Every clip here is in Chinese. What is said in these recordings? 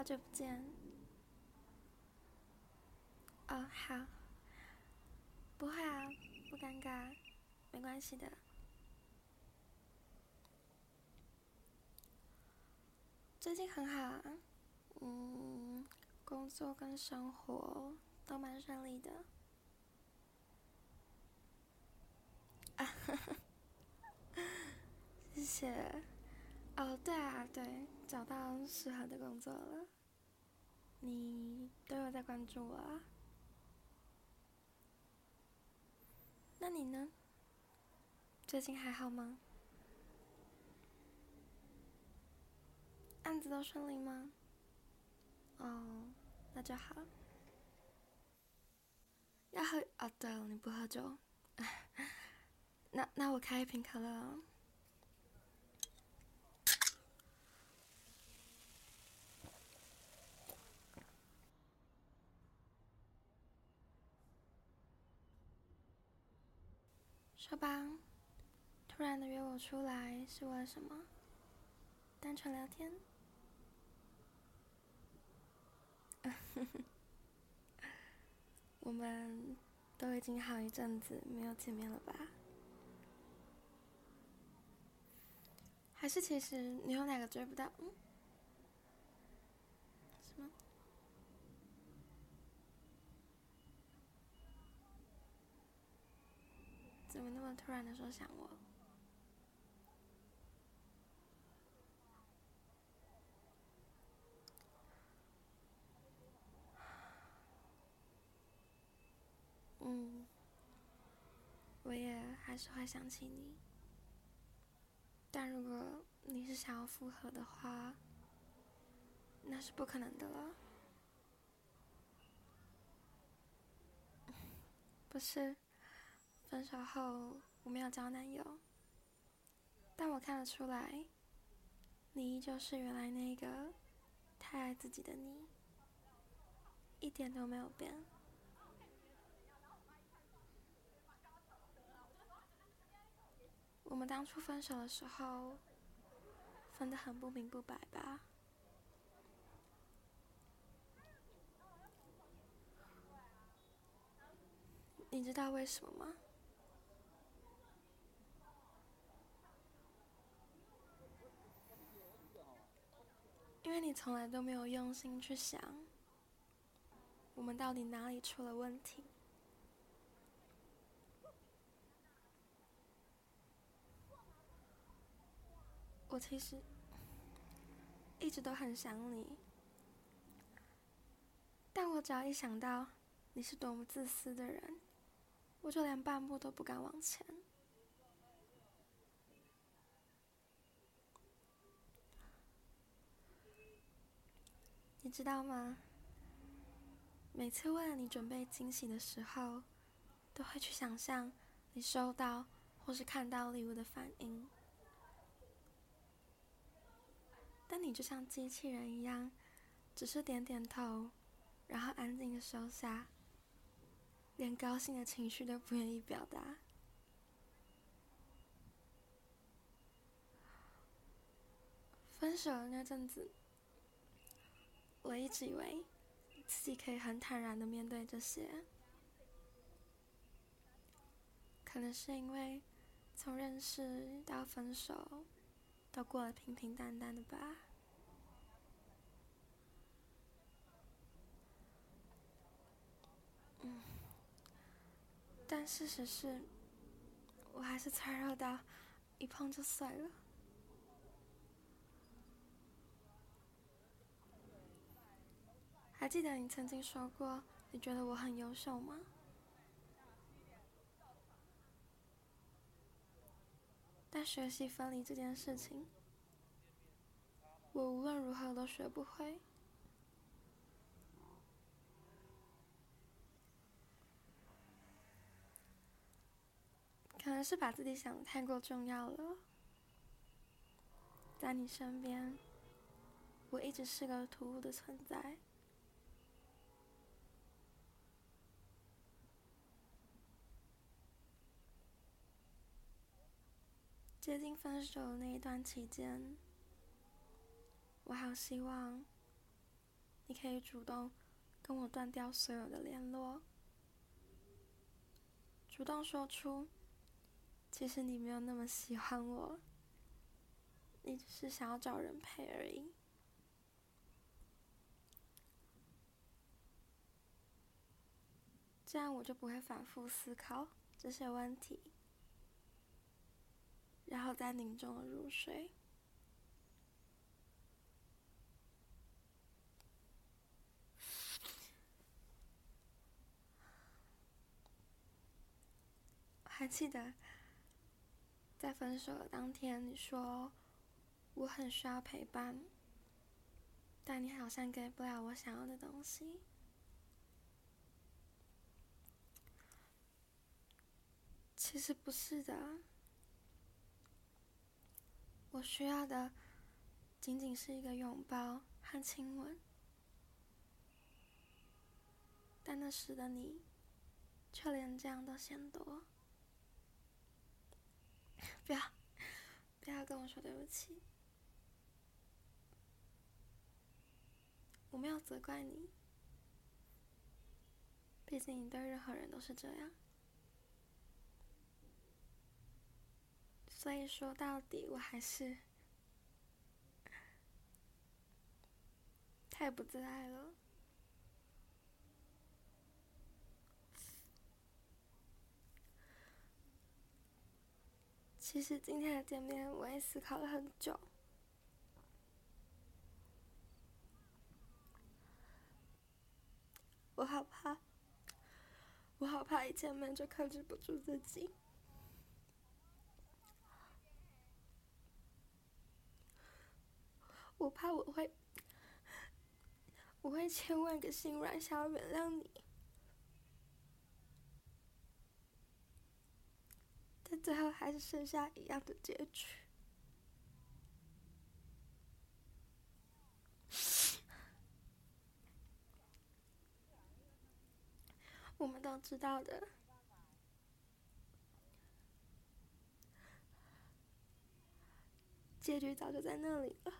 好久不见。哦，好，不会啊，不尴尬，没关系的。最近很好啊，嗯，工作跟生活都蛮顺利的。啊，谢谢。哦，对啊，对，找到适合的工作了。你都有在关注我啊？那你呢？最近还好吗？案子都顺利吗？哦，那就好。要喝？哦，对了，你不喝酒。那那我开一瓶可乐。说吧，突然的约我出来是为了什么？单纯聊天？我们都已经好一阵子没有见面了吧？还是其实你有哪个追不到？嗯？什么？怎么那么突然的说想我？嗯，我也还是会想起你。但如果你是想要复合的话，那是不可能的了。不是。分手后我没有交男友，但我看得出来，你依旧是原来那个太爱自己的你，一点都没有变。我们当初分手的时候，分得很不明不白吧？你知道为什么吗？因为你从来都没有用心去想，我们到底哪里出了问题。我其实一直都很想你，但我只要一想到你是多么自私的人，我就连半步都不敢往前。你知道吗？每次为了你准备惊喜的时候，都会去想象你收到或是看到礼物的反应，但你就像机器人一样，只是点点头，然后安静的收下，连高兴的情绪都不愿意表达。分手那阵子。我一直以为自己可以很坦然的面对这些，可能是因为从认识到分手都过得平平淡淡的吧。嗯，但事实是，我还是脆弱到一碰就碎了。还记得你曾经说过，你觉得我很优秀吗？但学习分离这件事情，我无论如何都学不会。可能是把自己想的太过重要了，在你身边，我一直是个突兀的存在。接近分手那一段期间，我好希望你可以主动跟我断掉所有的联络，主动说出，其实你没有那么喜欢我，你只是想要找人陪而已。这样我就不会反复思考这些问题，然后再凝重入睡。还记得在分手的当天，你说我很需要陪伴，但你好像给不了我想要的东西。其实不是的，我需要的仅仅是一个拥抱和亲吻，但那时的你却连这样都嫌多。不要，不要跟我说对不起，我没有责怪你，毕竟你对任何人都是这样。所以说到底，我还是太不自爱了。其实今天的见面，我也思考了很久。我好怕，我好怕一见面就克制不住自己。我怕我会，我会千万个心软，想要原谅你，但最后还是剩下一样的结局。我们都知道的，结局早就在那里了。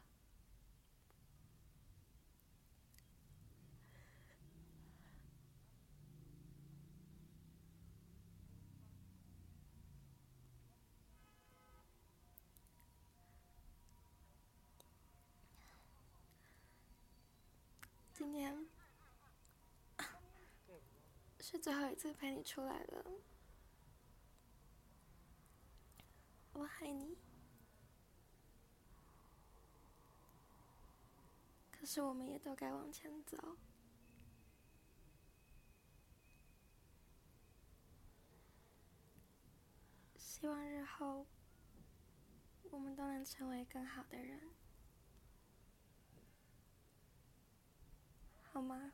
今天 是最后一次陪你出来了，我爱你。可是我们也都该往前走，希望日后我们都能成为更好的人。好吗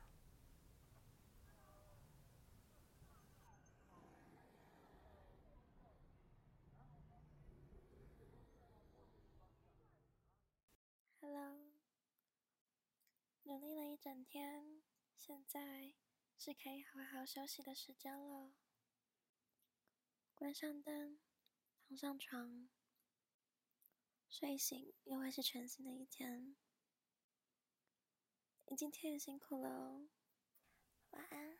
？Hello，努力了一整天，现在是可以好好休息的时间了。关上灯，躺上床，睡醒又会是全新的一天。你今天也辛苦了哦，晚安。